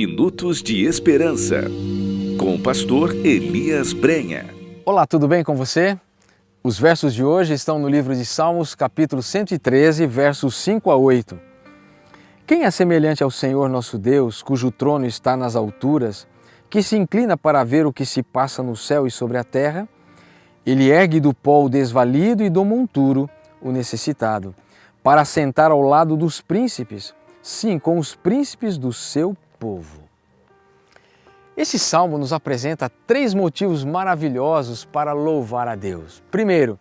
Minutos de Esperança, com o pastor Elias Brenha. Olá, tudo bem com você? Os versos de hoje estão no livro de Salmos, capítulo 113, versos 5 a 8. Quem é semelhante ao Senhor nosso Deus, cujo trono está nas alturas, que se inclina para ver o que se passa no céu e sobre a terra? Ele ergue do pó o desvalido e do monturo o necessitado, para sentar ao lado dos príncipes, sim, com os príncipes do seu povo. Esse salmo nos apresenta três motivos maravilhosos para louvar a Deus. Primeiro,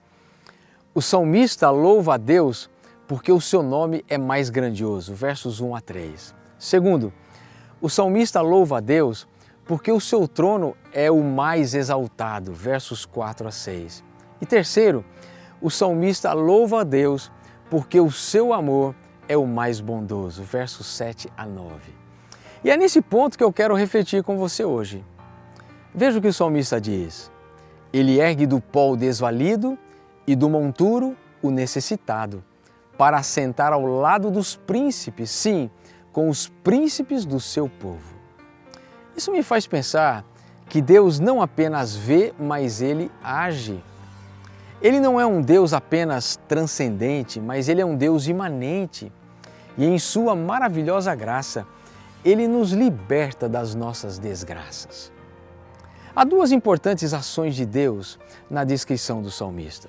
o salmista louva a Deus porque o seu nome é mais grandioso, versos 1 a 3. Segundo, o salmista louva a Deus porque o seu trono é o mais exaltado, versos 4 a 6. E terceiro, o salmista louva a Deus porque o seu amor é o mais bondoso, versos 7 a 9. E é nesse ponto que eu quero refletir com você hoje. Veja o que o salmista diz. Ele ergue do pó o desvalido e do monturo o necessitado, para assentar ao lado dos príncipes, sim, com os príncipes do seu povo. Isso me faz pensar que Deus não apenas vê, mas ele age. Ele não é um Deus apenas transcendente, mas ele é um Deus imanente. E em sua maravilhosa graça, ele nos liberta das nossas desgraças. Há duas importantes ações de Deus na descrição do salmista.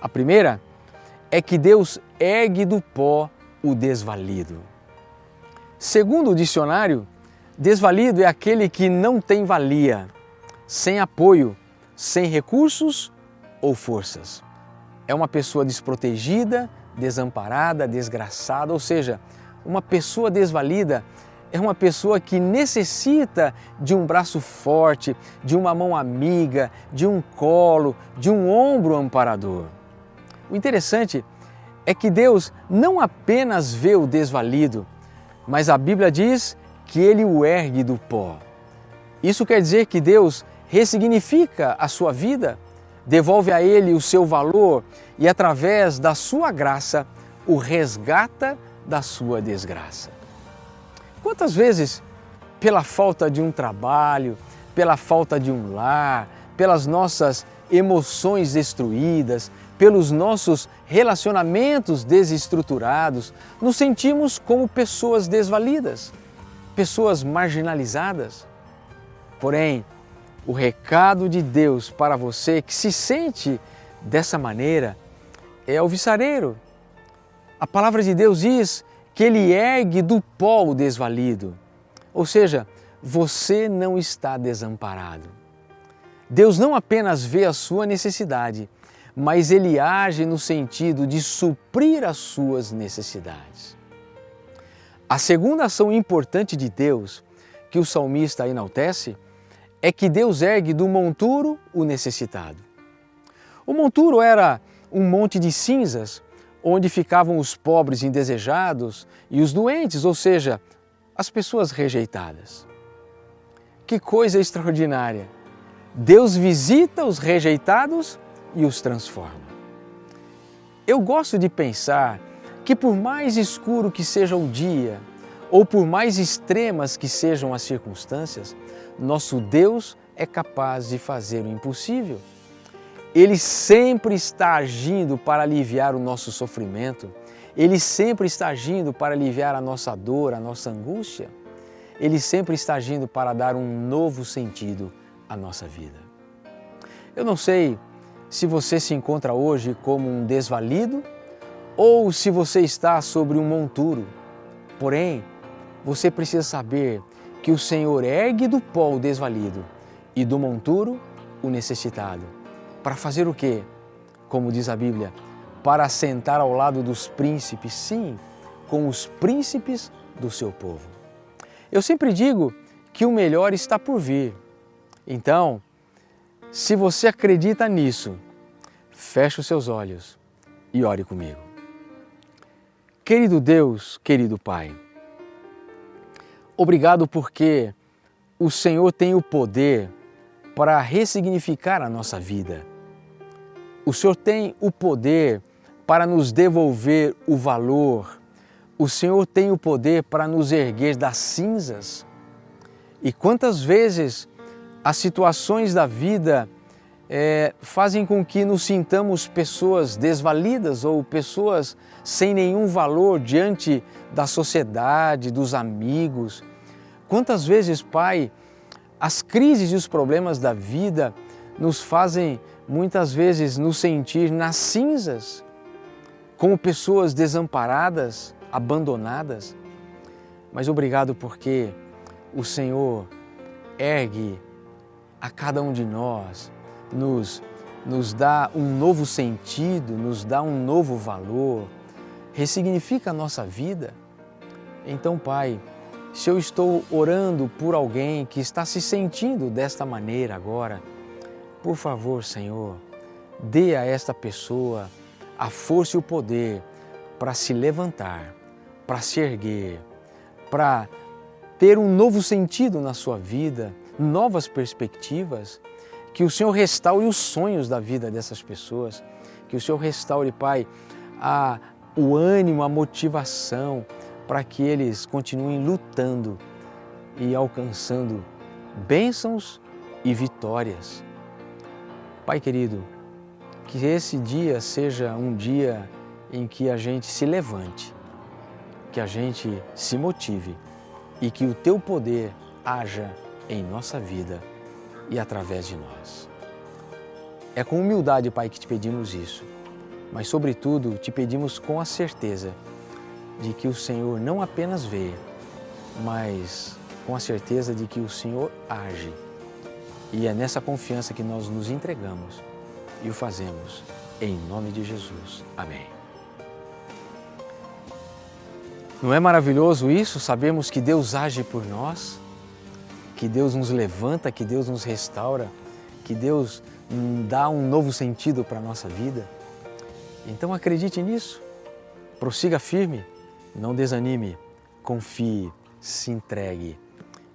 A primeira é que Deus ergue do pó o desvalido. Segundo o dicionário, desvalido é aquele que não tem valia, sem apoio, sem recursos ou forças. É uma pessoa desprotegida, desamparada, desgraçada, ou seja, uma pessoa desvalida é uma pessoa que necessita de um braço forte, de uma mão amiga, de um colo, de um ombro amparador. O interessante é que Deus não apenas vê o desvalido, mas a Bíblia diz que ele o ergue do pó. Isso quer dizer que Deus ressignifica a sua vida, devolve a ele o seu valor e, através da sua graça, o resgata da sua desgraça. Quantas vezes, pela falta de um trabalho, pela falta de um lar, pelas nossas emoções destruídas, pelos nossos relacionamentos desestruturados, nos sentimos como pessoas desvalidas, pessoas marginalizadas? Porém, o recado de Deus para você que se sente dessa maneira é alvissareiro. A palavra de Deus diz que ele ergue do pó o desvalido. Ou seja, você não está desamparado. Deus não apenas vê a sua necessidade, mas ele age no sentido de suprir as suas necessidades. A segunda ação importante de Deus que o salmista enaltece é que Deus ergue do monturo o necessitado. O monturo era um monte de cinzas onde ficavam os pobres indesejados e os doentes, ou seja, as pessoas rejeitadas. Que coisa extraordinária! Deus visita os rejeitados e os transforma. Eu gosto de pensar que, por mais escuro que seja o dia, ou por mais extremas que sejam as circunstâncias, nosso Deus é capaz de fazer o impossível. Ele sempre está agindo para aliviar o nosso sofrimento, ele sempre está agindo para aliviar a nossa dor, a nossa angústia, ele sempre está agindo para dar um novo sentido à nossa vida. Eu não sei se você se encontra hoje como um desvalido ou se você está sobre um monturo, porém, você precisa saber que o Senhor ergue do pó o desvalido e do monturo o necessitado para fazer o quê? Como diz a Bíblia, para sentar ao lado dos príncipes, sim, com os príncipes do seu povo. Eu sempre digo que o melhor está por vir. Então, se você acredita nisso, feche os seus olhos e ore comigo. Querido Deus, querido Pai, obrigado porque o Senhor tem o poder para ressignificar a nossa vida o Senhor tem o poder para nos devolver o valor. O Senhor tem o poder para nos erguer das cinzas. E quantas vezes as situações da vida é, fazem com que nos sintamos pessoas desvalidas ou pessoas sem nenhum valor diante da sociedade, dos amigos. Quantas vezes, Pai, as crises e os problemas da vida nos fazem muitas vezes nos sentir nas cinzas, como pessoas desamparadas, abandonadas. Mas obrigado porque o Senhor ergue a cada um de nós, nos, nos dá um novo sentido, nos dá um novo valor, ressignifica a nossa vida. Então, Pai, se eu estou orando por alguém que está se sentindo desta maneira agora, por favor, Senhor, dê a esta pessoa a força e o poder para se levantar, para se erguer, para ter um novo sentido na sua vida, novas perspectivas, que o Senhor restaure os sonhos da vida dessas pessoas, que o Senhor restaure, Pai, a, o ânimo, a motivação para que eles continuem lutando e alcançando bênçãos e vitórias. Pai querido, que esse dia seja um dia em que a gente se levante, que a gente se motive e que o teu poder haja em nossa vida e através de nós. É com humildade, Pai, que te pedimos isso, mas, sobretudo, te pedimos com a certeza de que o Senhor não apenas vê, mas com a certeza de que o Senhor age e é nessa confiança que nós nos entregamos e o fazemos em nome de Jesus. Amém. Não é maravilhoso isso? Sabemos que Deus age por nós, que Deus nos levanta, que Deus nos restaura, que Deus dá um novo sentido para a nossa vida. Então acredite nisso, prossiga firme, não desanime, confie, se entregue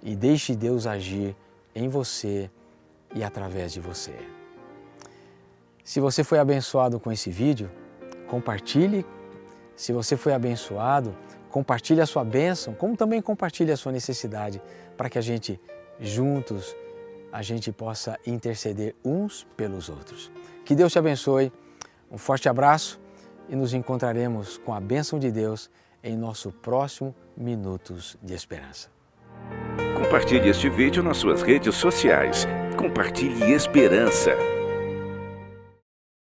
e deixe Deus agir em você e através de você. Se você foi abençoado com esse vídeo, compartilhe. Se você foi abençoado, compartilhe a sua bênção, como também compartilhe a sua necessidade, para que a gente juntos a gente possa interceder uns pelos outros. Que Deus te abençoe. Um forte abraço e nos encontraremos com a bênção de Deus em nosso próximo Minutos de Esperança. Compartilhe este vídeo nas suas redes sociais. Compartilhe esperança.